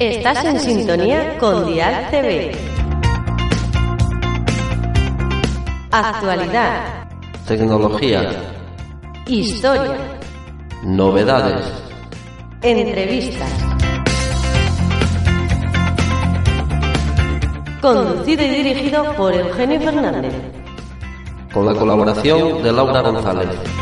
Estás en sintonía con Dial TV. Actualidad. Tecnología. Historia. Novedades. Entrevistas. Conducido y dirigido por Eugenio Fernández. Con la colaboración de Laura González.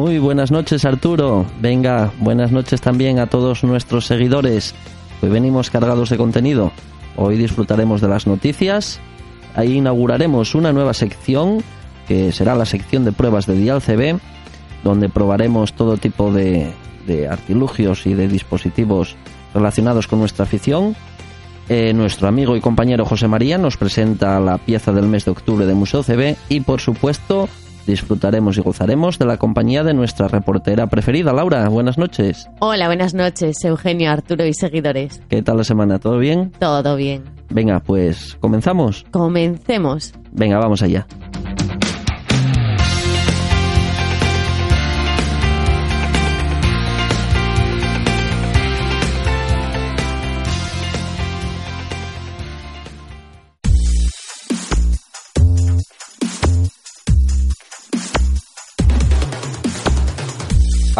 Muy buenas noches Arturo. Venga, buenas noches también a todos nuestros seguidores. Hoy venimos cargados de contenido. Hoy disfrutaremos de las noticias. Ahí inauguraremos una nueva sección que será la sección de pruebas de Dial CB, donde probaremos todo tipo de, de artilugios y de dispositivos relacionados con nuestra afición. Eh, nuestro amigo y compañero José María nos presenta la pieza del mes de octubre de Museo CB y por supuesto disfrutaremos y gozaremos de la compañía de nuestra reportera preferida, Laura. Buenas noches. Hola, buenas noches, Eugenio, Arturo y seguidores. ¿Qué tal la semana? ¿Todo bien? Todo bien. Venga, pues comenzamos. Comencemos. Venga, vamos allá.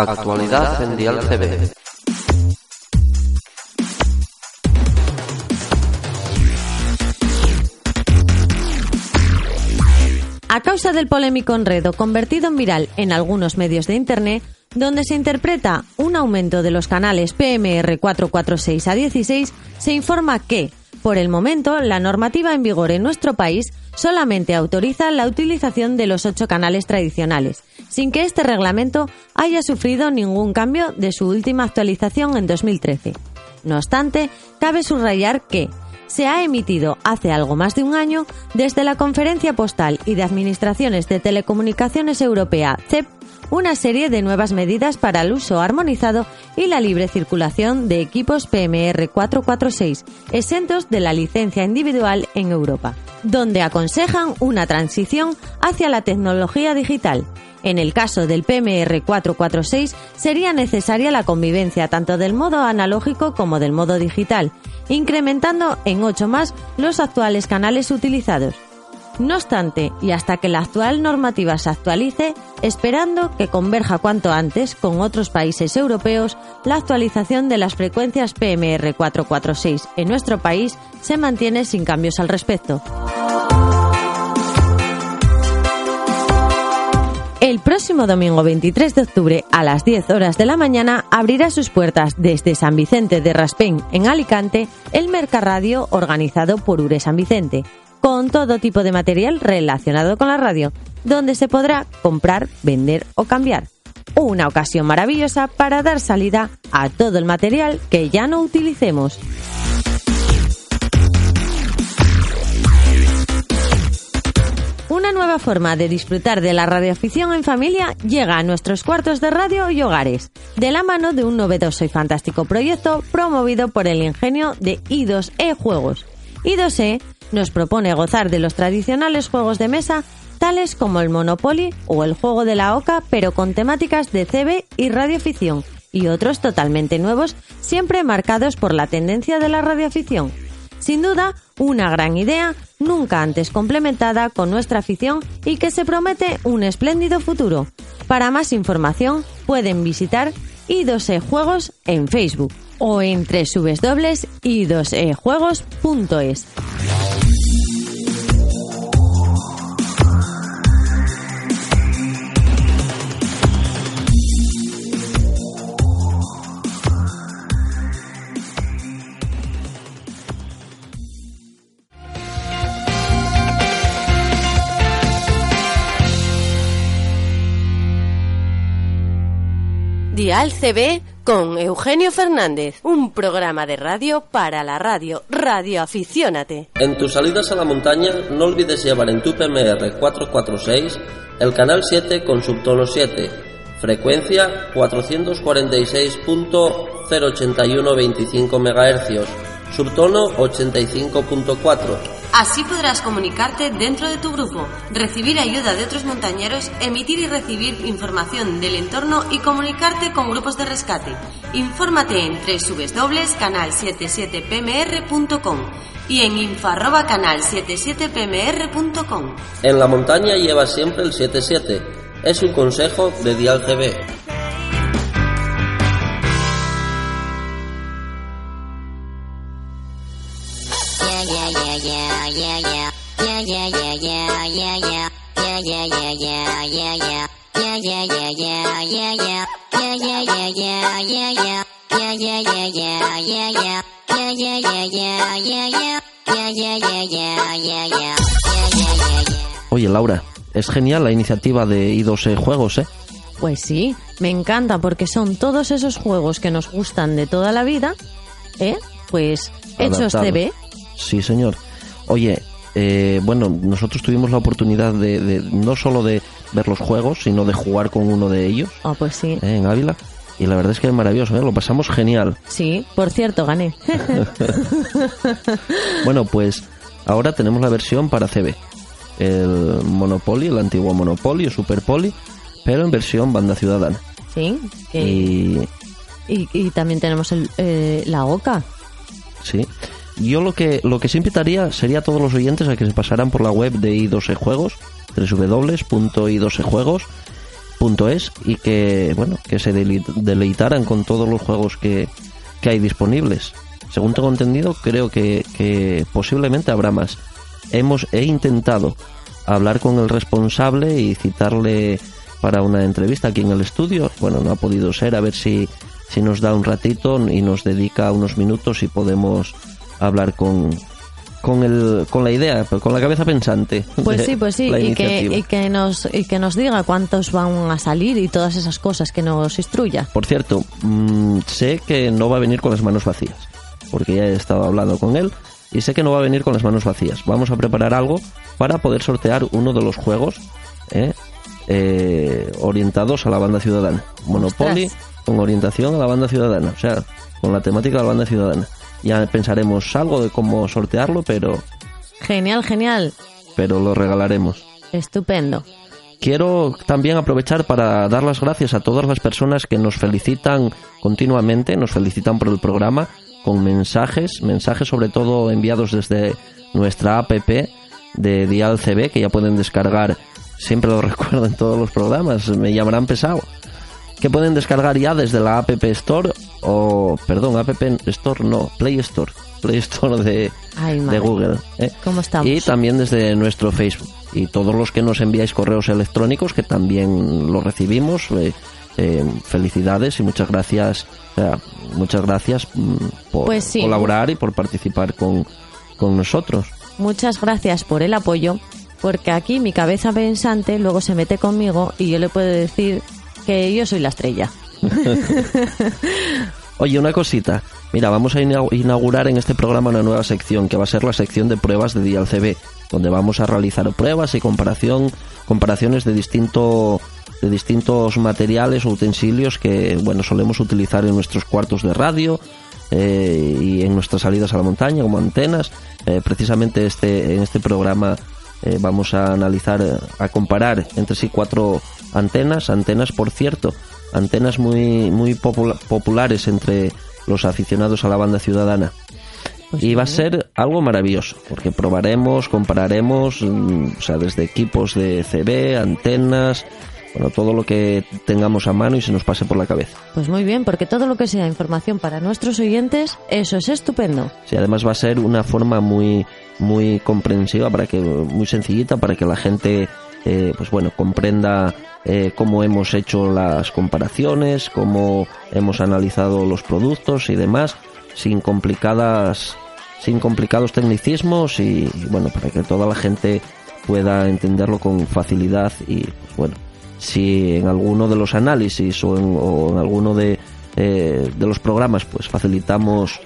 Actualidad en Dial CB. A causa del polémico enredo convertido en viral en algunos medios de Internet, donde se interpreta un aumento de los canales PMR 446 a 16, se informa que, por el momento, la normativa en vigor en nuestro país solamente autoriza la utilización de los ocho canales tradicionales, sin que este reglamento haya sufrido ningún cambio de su última actualización en 2013. No obstante, cabe subrayar que se ha emitido hace algo más de un año desde la Conferencia Postal y de Administraciones de Telecomunicaciones Europea, CEP, una serie de nuevas medidas para el uso armonizado y la libre circulación de equipos PMR 446 exentos de la licencia individual en Europa, donde aconsejan una transición hacia la tecnología digital. En el caso del PMR 446 sería necesaria la convivencia tanto del modo analógico como del modo digital, incrementando en 8 más los actuales canales utilizados. No obstante, y hasta que la actual normativa se actualice, esperando que converja cuanto antes con otros países europeos, la actualización de las frecuencias PMR 446 en nuestro país se mantiene sin cambios al respecto. El próximo domingo 23 de octubre a las 10 horas de la mañana abrirá sus puertas desde San Vicente de Raspén en Alicante el Mercarradio organizado por Ure San Vicente, con todo tipo de material relacionado con la radio, donde se podrá comprar, vender o cambiar. Una ocasión maravillosa para dar salida a todo el material que ya no utilicemos. Nueva forma de disfrutar de la radioafición en familia llega a nuestros cuartos de radio y hogares, de la mano de un novedoso y fantástico proyecto promovido por el ingenio de I2E Juegos. I2E nos propone gozar de los tradicionales juegos de mesa tales como el Monopoly o el juego de la Oca, pero con temáticas de CB y radioafición, y otros totalmente nuevos, siempre marcados por la tendencia de la radioafición. Sin duda, una gran idea, nunca antes complementada con nuestra afición y que se promete un espléndido futuro. Para más información, pueden visitar i2e Juegos en Facebook o en www.i2ejuegos.es. Dial CB con Eugenio Fernández, un programa de radio para la radio. Radio Aficiónate. En tus salidas a la montaña no olvides llevar en tu PMR 446 el canal 7 con subtono 7, frecuencia 446.08125 MHz, subtono 85.4 Así podrás comunicarte dentro de tu grupo, recibir ayuda de otros montañeros, emitir y recibir información del entorno y comunicarte con grupos de rescate. Infórmate en www.canal77pmr.com y en info@canal77pmr.com. En la montaña lleva siempre el 77. Es un consejo de Dial Oye, Laura, es genial la iniciativa de I2E Juegos, ¿eh? Pues sí, me encanta porque son todos esos juegos que nos gustan de toda la vida, ¿eh? Pues hechos. CB. Sí, señor. Oye, eh, bueno, nosotros tuvimos la oportunidad de, de no solo de ver los juegos, sino de jugar con uno de ellos Oh, pues sí. ¿eh? en Ávila. Y la verdad es que es maravilloso, ¿eh? lo pasamos genial. Sí, por cierto, gané. Bueno, pues ahora tenemos la versión para CB. El Monopoly, el antiguo Monopoly o Super Poly, pero en versión banda ciudadana. sí. Y, y también tenemos el, eh, la OCA. sí. Yo lo que lo que sí invitaría sería a todos los oyentes a que se pasaran por la web de I2E Juegos, www.i2ejuegos.es y que bueno, que se deleitaran con todos los juegos que, que hay disponibles. Según tengo entendido, creo que, que posiblemente habrá más. Hemos he intentado hablar con el responsable y citarle para una entrevista aquí en el estudio. Bueno, no ha podido ser, a ver si, si nos da un ratito y nos dedica unos minutos y podemos hablar con, con, el, con la idea, con la cabeza pensante. Pues sí, pues sí, y que, y, que nos, y que nos diga cuántos van a salir y todas esas cosas que nos instruya. Por cierto, mm, sé que no va a venir con las manos vacías, porque ya he estado hablando con él y sé que no va a venir con las manos vacías. Vamos a preparar algo para poder sortear uno de los juegos ¿eh? Eh, orientados a la banda ciudadana. Monopoly Ostras. con orientación a la banda ciudadana, o sea, con la temática de la banda ciudadana. Ya pensaremos algo de cómo sortearlo, pero, Genial, genial. pero lo regalaremos. Estupendo. Quiero también aprovechar para dar las gracias a todas las personas que nos felicitan continuamente, nos felicitan por el programa con mensajes, mensajes sobre todo enviados desde nuestra app de Dial CB que ya pueden descargar, siempre lo recuerdo en todos los programas, me llamarán pesado, que pueden descargar ya desde la App Store o, perdón, App Store no, Play Store, Play Store de, Ay, de. Google. ¿eh? ¿Cómo estamos? Y también desde nuestro Facebook. Y todos los que nos enviáis correos electrónicos, que también los recibimos, eh, eh, felicidades y muchas gracias, muchas gracias mm, por Pues sí. colaborar y por participar con, con nosotros. Muchas gracias por el apoyo, porque aquí mi cabeza pensante luego se mete conmigo y yo le puedo decir que yo soy la estrella. Oye, una cosita. Mira, vamos a inau- inaugurar en este programa una nueva sección que va a ser la sección de pruebas de Dial CB, donde vamos a realizar pruebas y comparación, comparaciones de distinto de distintos materiales o utensilios que bueno solemos utilizar en nuestros cuartos de radio eh, y en nuestras salidas a la montaña como antenas. Eh, precisamente este en este programa eh, vamos a analizar, a comparar entre sí cuatro antenas, antenas por cierto, antenas muy muy popula- populares entre los aficionados a la banda ciudadana. Pues y va a ser algo maravilloso, porque probaremos, compararemos, mm, o sea, desde equipos de CB, antenas, bueno, todo lo que tengamos a mano y se nos pase por la cabeza. Pues muy bien, porque todo lo que sea información para nuestros oyentes, eso es estupendo. Sí, además va a ser una forma muy muy comprensiva para que muy sencillita para que la gente eh, pues bueno comprenda eh, cómo hemos hecho las comparaciones cómo hemos analizado los productos y demás sin complicadas sin complicados tecnicismos y, bueno para que toda la gente pueda entenderlo con facilidad y pues bueno si en alguno de los análisis o en, o en alguno de, eh, de los programas pues facilitamos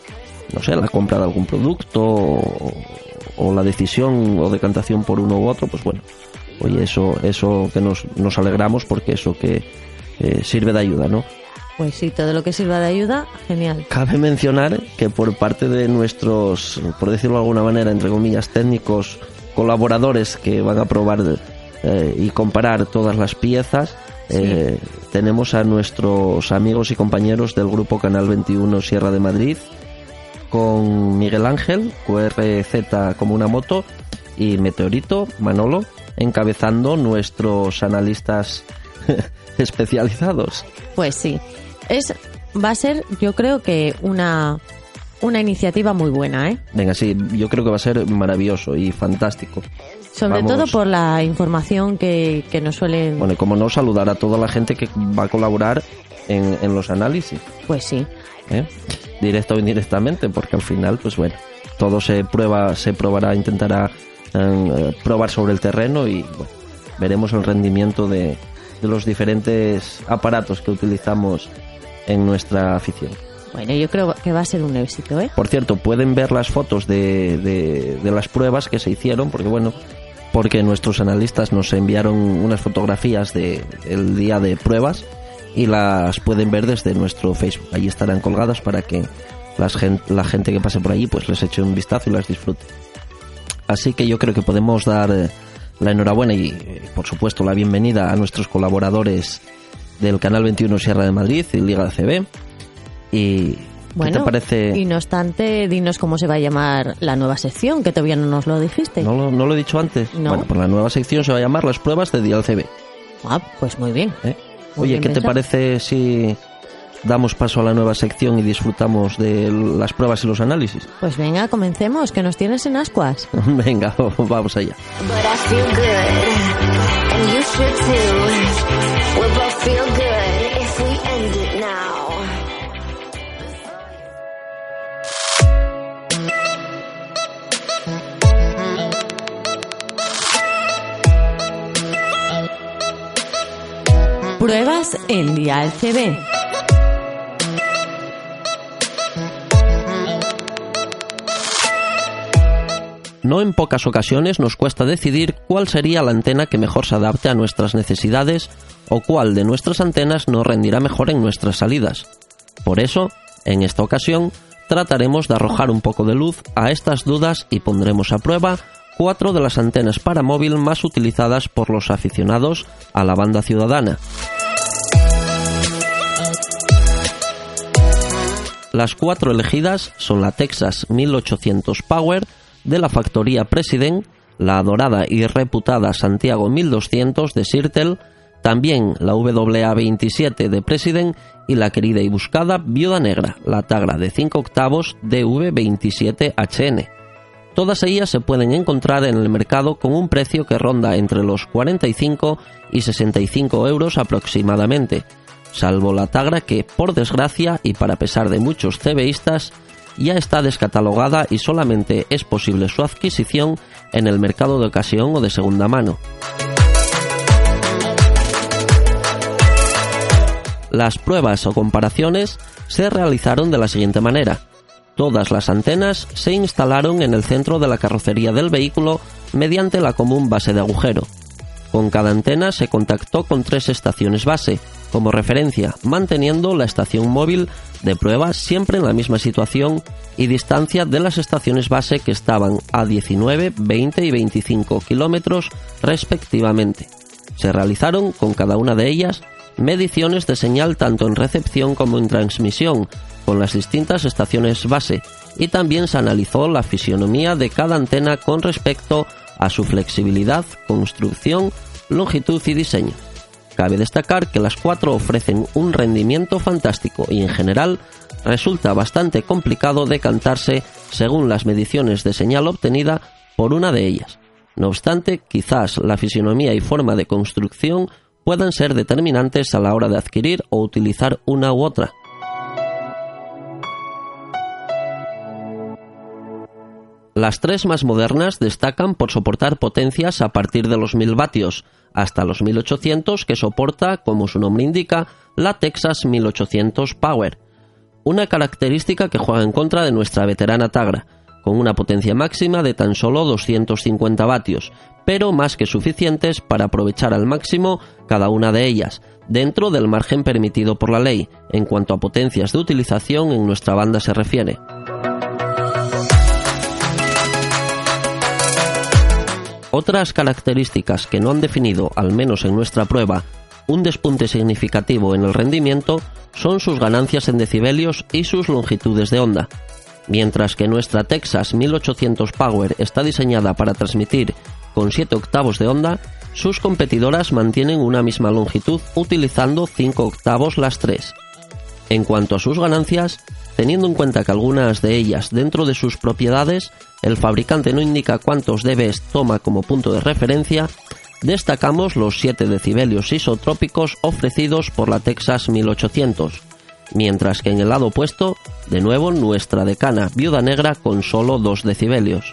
no sé, la compra de algún producto o, o la decisión o decantación por uno u otro, pues bueno, oye, eso, eso que nos, nos alegramos porque eso que eh, sirve de ayuda, ¿no? Pues sí, todo lo que sirva de ayuda, genial. Cabe mencionar que por parte de nuestros, por decirlo de alguna manera, entre comillas, técnicos, colaboradores que van a probar eh, y comparar todas las piezas, eh, tenemos a nuestros amigos y compañeros del grupo Canal 21 Sierra de Madrid, con Miguel Ángel, QRZ como una moto, y Meteorito, Manolo, encabezando nuestros analistas especializados. Pues sí, es va a ser, yo creo que una una iniciativa muy buena, ¿eh? Venga, sí, yo creo que va a ser maravilloso y fantástico. Sobre todo por la información que, que nos suelen... Bueno, y como no saludar a toda la gente que va a colaborar en, en los análisis. Pues sí. ¿Eh? Directa o indirectamente, porque al final, pues bueno, todo se prueba, se probará, intentará eh, probar sobre el terreno y bueno, veremos el rendimiento de, de los diferentes aparatos que utilizamos en nuestra afición. Bueno, yo creo que va a ser un éxito, ¿eh? Por cierto, pueden ver las fotos de, de, de las pruebas que se hicieron, porque bueno, porque nuestros analistas nos enviaron unas fotografías del el día de pruebas y las pueden ver desde nuestro Facebook. Allí estarán colgadas para que las la gente que pase por allí pues les eche un vistazo y las disfrute. Así que yo creo que podemos dar eh, la enhorabuena y, eh, por supuesto, la bienvenida a nuestros colaboradores del Canal 21 Sierra de Madrid y Liga CB. Y bueno, ¿Qué te parece? Y no obstante, dinos cómo se va a llamar la nueva sección, que todavía no nos lo dijiste. ¿No lo, no lo he dicho antes? No. Bueno, pues la nueva sección se va a llamar Las pruebas de Dial CB. Ah, pues muy bien. ¿eh? Muy Oye, bien ¿qué te parece si damos paso a la nueva sección y disfrutamos de las pruebas y los análisis? Pues venga, comencemos, que nos tienes en ascuas. Venga, vamos allá. But I feel good, No en pocas ocasiones nos cuesta decidir cuál sería la antena que mejor se adapte a nuestras necesidades o cuál de nuestras antenas nos rendirá mejor en nuestras salidas. Por eso, en esta ocasión, trataremos de arrojar un poco de luz a estas dudas y pondremos a prueba cuatro de las antenas para móvil más utilizadas por los aficionados a la banda ciudadana. Las cuatro elegidas son la Texas 1800 Power de la factoría President, la adorada y reputada Santiago 1200 de Sirtel, también la WA27 de President y la querida y buscada Viuda Negra, la Tagra de 5 octavos DV27HN. Todas ellas se pueden encontrar en el mercado con un precio que ronda entre los 45 y 65 euros aproximadamente, salvo la Tagra que, por desgracia y para pesar de muchos CBistas, ya está descatalogada y solamente es posible su adquisición en el mercado de ocasión o de segunda mano. Las pruebas o comparaciones se realizaron de la siguiente manera. Todas las antenas se instalaron en el centro de la carrocería del vehículo mediante la común base de agujero. Con cada antena se contactó con tres estaciones base, como referencia, manteniendo la estación móvil de prueba siempre en la misma situación y distancia de las estaciones base que estaban a 19, 20 y 25 kilómetros respectivamente. Se realizaron con cada una de ellas mediciones de señal tanto en recepción como en transmisión con las distintas estaciones base y también se analizó la fisionomía de cada antena con respecto a su flexibilidad, construcción, longitud y diseño. Cabe destacar que las cuatro ofrecen un rendimiento fantástico y en general resulta bastante complicado decantarse según las mediciones de señal obtenida por una de ellas. No obstante, quizás la fisionomía y forma de construcción puedan ser determinantes a la hora de adquirir o utilizar una u otra. Las tres más modernas destacan por soportar potencias a partir de los 1000 vatios hasta los 1800 que soporta, como su nombre indica, la Texas 1800 Power. Una característica que juega en contra de nuestra veterana Tagra, con una potencia máxima de tan solo 250 vatios, pero más que suficientes para aprovechar al máximo cada una de ellas, dentro del margen permitido por la ley, en cuanto a potencias de utilización en nuestra banda se refiere. Otras características que no han definido, al menos en nuestra prueba, un despunte significativo en el rendimiento son sus ganancias en decibelios y sus longitudes de onda. Mientras que nuestra Texas 1800 Power está diseñada para transmitir con 7 octavos de onda, sus competidoras mantienen una misma longitud utilizando 5 octavos las tres. En cuanto a sus ganancias, teniendo en cuenta que algunas de ellas dentro de sus propiedades el fabricante no indica cuántos dBs toma como punto de referencia, destacamos los 7 decibelios isotrópicos ofrecidos por la Texas 1800, mientras que en el lado opuesto, de nuevo nuestra decana viuda negra con solo 2 decibelios.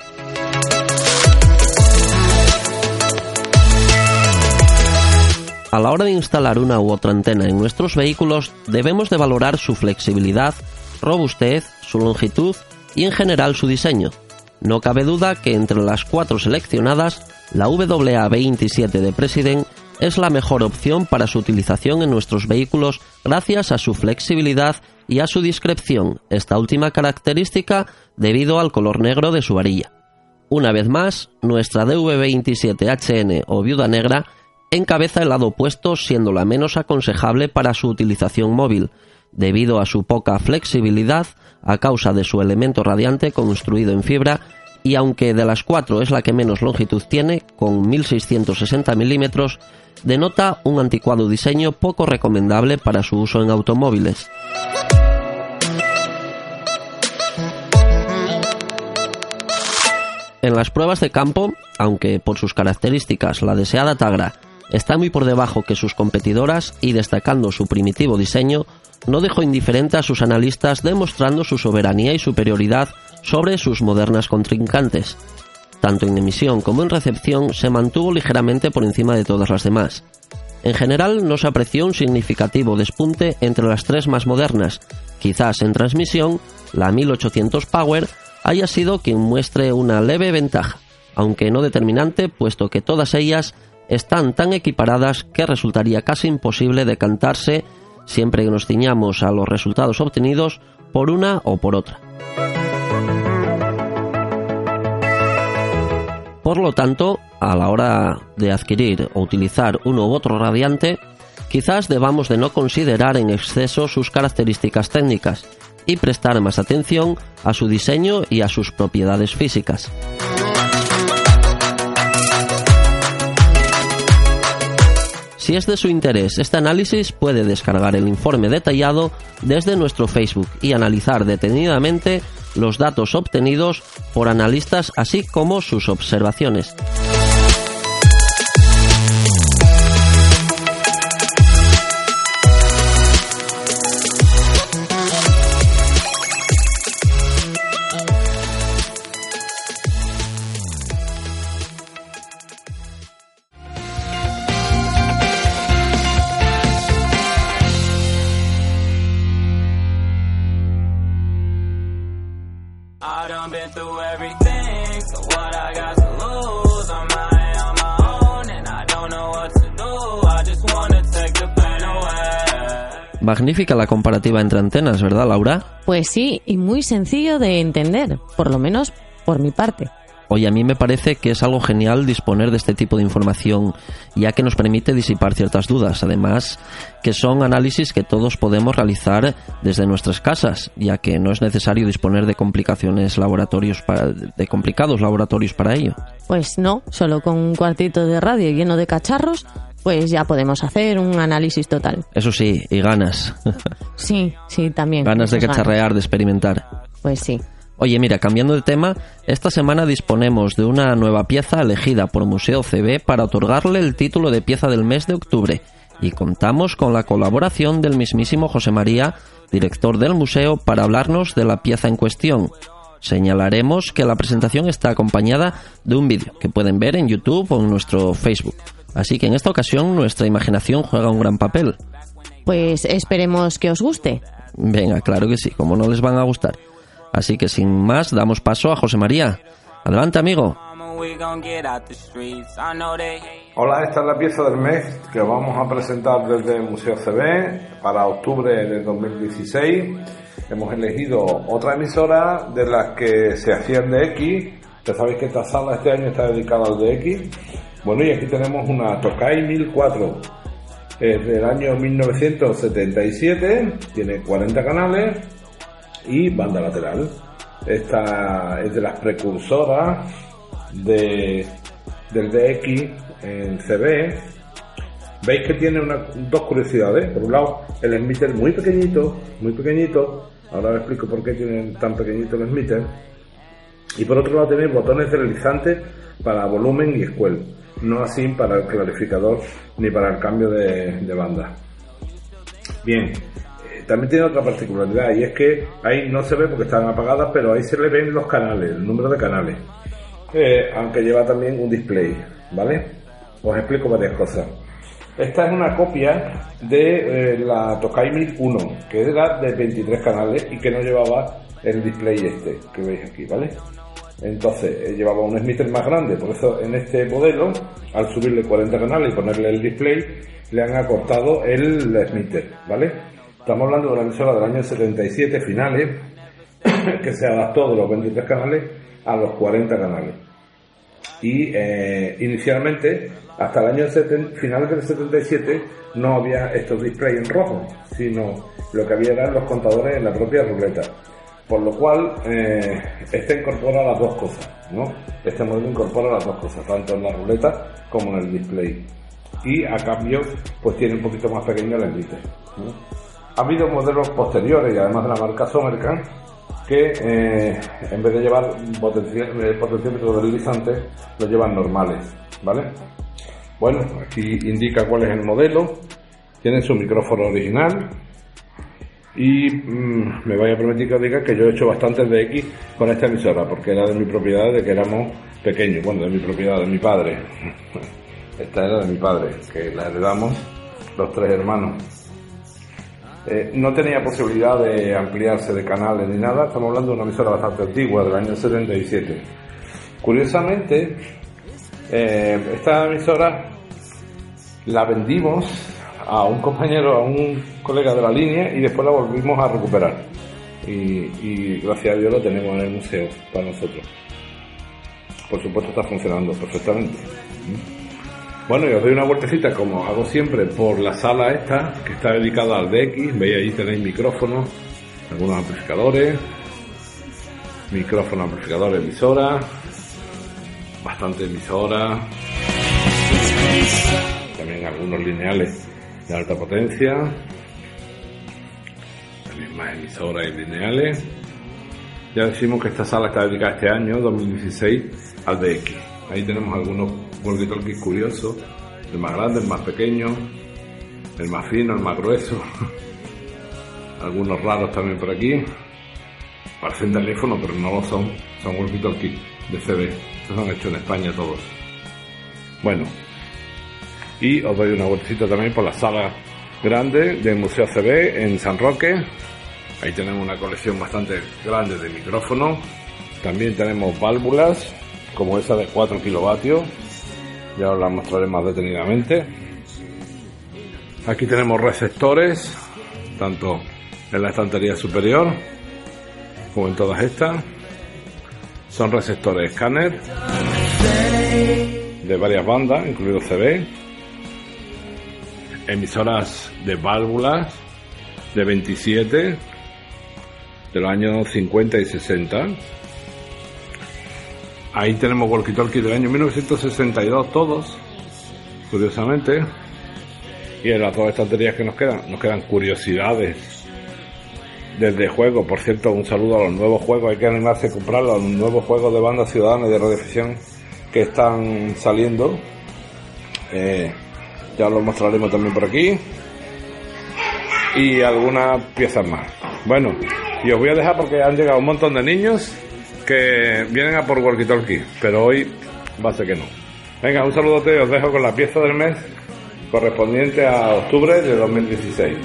A la hora de instalar una u otra antena en nuestros vehículos debemos de valorar su flexibilidad, robustez, su longitud y en general su diseño. No cabe duda que entre las cuatro seleccionadas, la WA27 de President es la mejor opción para su utilización en nuestros vehículos gracias a su flexibilidad y a su discreción, esta última característica debido al color negro de su varilla. Una vez más, nuestra DV27HN o viuda negra encabeza el lado opuesto siendo la menos aconsejable para su utilización móvil, debido a su poca flexibilidad a causa de su elemento radiante construido en fibra y aunque de las cuatro es la que menos longitud tiene, con 1660 milímetros, denota un anticuado diseño poco recomendable para su uso en automóviles. En las pruebas de campo, aunque por sus características la deseada Tagra está muy por debajo que sus competidoras y destacando su primitivo diseño, no dejó indiferente a sus analistas demostrando su soberanía y superioridad sobre sus modernas contrincantes. Tanto en emisión como en recepción se mantuvo ligeramente por encima de todas las demás. En general no se apreció un significativo despunte entre las tres más modernas. Quizás en transmisión, la 1800 Power haya sido quien muestre una leve ventaja, aunque no determinante, puesto que todas ellas están tan equiparadas que resultaría casi imposible decantarse, siempre que nos ciñamos a los resultados obtenidos, por una o por otra. Por lo tanto, a la hora de adquirir o utilizar uno u otro radiante, quizás debamos de no considerar en exceso sus características técnicas y prestar más atención a su diseño y a sus propiedades físicas. Si es de su interés este análisis, puede descargar el informe detallado desde nuestro Facebook y analizar detenidamente los datos obtenidos por analistas así como sus observaciones. Done been through everything, so what I got to lose? I'm out here on my own and I don't know what to do. I just wanna take the pain away. Magnífica la comparativa entre antenas, ¿verdad, Laura? Pues sí, y muy sencillo de entender, por lo menos por mi parte. Oye, a mí me parece que es algo genial disponer de este tipo de información, ya que nos permite disipar ciertas dudas. Además, que son análisis que todos podemos realizar desde nuestras casas, ya que no es necesario disponer de complicaciones laboratorios para, de complicados laboratorios para ello. Pues no, solo con un cuartito de radio lleno de cacharros, pues ya podemos hacer un análisis total. Eso sí, y ganas. Sí, sí, también. ganas de cacharrear, de experimentar. Pues sí. Oye, mira, cambiando de tema, esta semana disponemos de una nueva pieza elegida por Museo CB para otorgarle el título de pieza del mes de octubre y contamos con la colaboración del mismísimo José María, director del museo, para hablarnos de la pieza en cuestión. Señalaremos que la presentación está acompañada de un vídeo que pueden ver en YouTube o en nuestro Facebook. Así que en esta ocasión nuestra imaginación juega un gran papel. Pues esperemos que os guste. Venga, claro que sí, como no les van a gustar. Así que sin más, damos paso a José María. Adelante, amigo. Hola, esta es la pieza del mes que vamos a presentar desde el Museo CB para octubre de 2016. Hemos elegido otra emisora de las que se hacía el DX. Ya sabéis que esta sala este año está dedicada al DX. Bueno, y aquí tenemos una Tokai 1004. Es del año 1977, tiene 40 canales y banda lateral. Esta es de las precursoras de, del DX en CB. Veis que tiene una- dos curiosidades. Por un lado, el emitter muy pequeñito, muy pequeñito. Ahora os explico por qué tiene tan pequeñito el emitter. Y por otro lado, tiene botones deslizantes para volumen y escuel. No así para el clarificador ni para el cambio de, de banda. Bien, también tiene otra particularidad y es que ahí no se ve porque están apagadas, pero ahí se le ven los canales, el número de canales. Eh, aunque lleva también un display, ¿vale? Os explico varias cosas. Esta es una copia de eh, la Tokai 1001, que era de 23 canales y que no llevaba el display este que veis aquí, ¿vale? Entonces eh, llevaba un emitter más grande, por eso en este modelo, al subirle 40 canales y ponerle el display, le han acortado el emitter, ¿vale? Estamos hablando de una emisora del año 77 finales, que se adaptó de los 23 canales a los 40 canales. Y eh, inicialmente, hasta el año 70, finales del 77, no había estos displays en rojo, sino lo que había eran los contadores en la propia ruleta. Por lo cual, eh, este incorpora las dos cosas, ¿no? Este modelo incorpora las dos cosas, tanto en la ruleta como en el display. Y a cambio, pues tiene un poquito más pequeño el emitter. ¿no? Ha habido modelos posteriores y además de la marca Sommerkan que eh, en vez de llevar eh, potenciómetros deslizantes, los llevan normales, ¿vale? Bueno, aquí indica cuál es el modelo, tiene su micrófono original y mm, me voy a permitir que os diga que yo he hecho bastantes de X con esta emisora porque era de mi propiedad de que éramos pequeños, bueno, de mi propiedad, de mi padre. Esta era de mi padre, que la heredamos los tres hermanos. Eh, no tenía posibilidad de ampliarse de canales ni nada, estamos hablando de una emisora bastante antigua, del año 77. Curiosamente, eh, esta emisora la vendimos a un compañero, a un colega de la línea y después la volvimos a recuperar. Y, gracias a Dios lo tenemos en el museo para nosotros. Por supuesto está funcionando perfectamente. Bueno, y os doy una vueltecita, como hago siempre, por la sala esta, que está dedicada al DX. Veis ahí tenéis micrófonos, algunos amplificadores, micrófono, amplificador, emisora, bastante emisora, también algunos lineales de alta potencia, también más emisoras y lineales. Ya decimos que esta sala está dedicada este año, 2016, al DX. Ahí tenemos algunos walkie-talkies curiosos, el más grande, el más pequeño, el más fino, el más grueso. algunos raros también por aquí. Parecen teléfono, pero no lo son. Son walkie-talkies de CB. Estos son hechos en España todos. Bueno, y os doy una vueltecita también por la sala grande del Museo CB en San Roque. Ahí tenemos una colección bastante grande de micrófonos. También tenemos válvulas, como esa de 4 kilovatios. Ya os la mostraré más detenidamente. Aquí tenemos receptores, tanto en la estantería superior como en todas estas. Son receptores escáner de varias bandas, incluido CB. Emisoras de válvulas de 27 de los años 50 y 60. Ahí tenemos walkie-talkie del año 1962 todos, curiosamente. Y en las dos estanterías que nos quedan, nos quedan curiosidades desde juegos. Por cierto, un saludo a los nuevos juegos, hay que animarse a comprarlos, a los nuevos juegos de banda ciudadana y de radioficción que están saliendo. Eh, ya los mostraremos también por aquí. Y algunas piezas más. Bueno, y os voy a dejar porque han llegado un montón de niños que vienen a por walkie talkie, pero hoy va a ser que no. Venga, un saludote y os dejo con la pieza del mes correspondiente a octubre de 2016.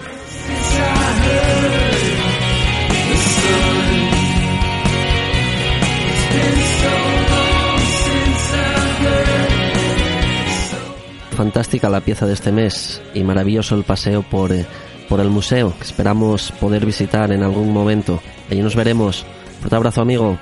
Fantástica la pieza de este mes y maravilloso el paseo por, eh, por el museo que esperamos poder visitar en algún momento. Allí nos veremos. Fuerte abrazo amigo.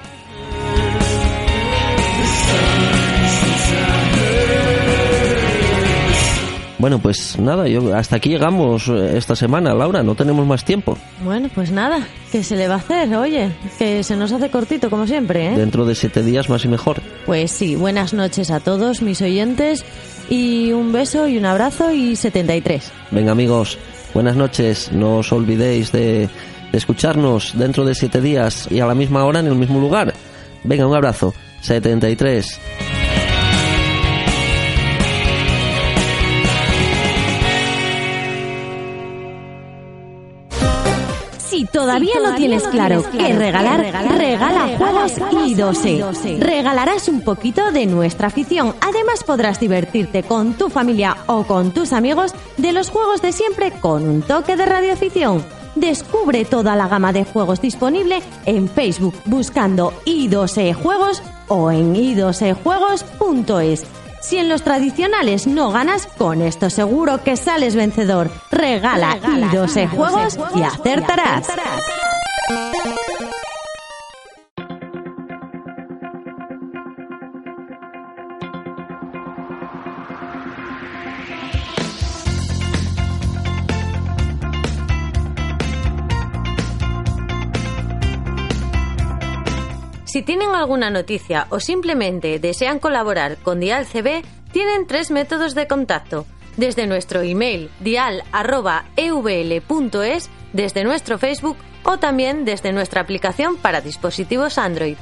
Bueno, pues nada, yo hasta aquí llegamos eh, esta semana, Laura, no tenemos más tiempo. Bueno, pues nada, ¿qué se le va a hacer? Oye, que se nos hace cortito como siempre, ¿eh? Dentro de siete días más y mejor. Pues sí, buenas noches a todos mis oyentes y un beso y un abrazo y 73. Venga amigos, buenas noches, no os olvidéis de, de escucharnos dentro de siete días y a la misma hora en el mismo lugar. Venga, un abrazo, 73. Si todavía no tienes claro qué regalar, regala juegos i2e. Regalarás un poquito de nuestra afición. Además podrás divertirte con tu familia o con tus amigos de los juegos de siempre con un toque de radioafición. Descubre toda la gama de juegos disponible en Facebook buscando i2e Juegos o en i2ejuegos.es. Si en los tradicionales no ganas, con esto seguro que sales vencedor. Regala, i2e Juegos y acertarás. Si tienen alguna noticia o simplemente desean colaborar con Dial CB, tienen tres métodos de contacto. Desde nuestro email dial.evl.es, desde nuestro Facebook o también desde nuestra aplicación para dispositivos Android.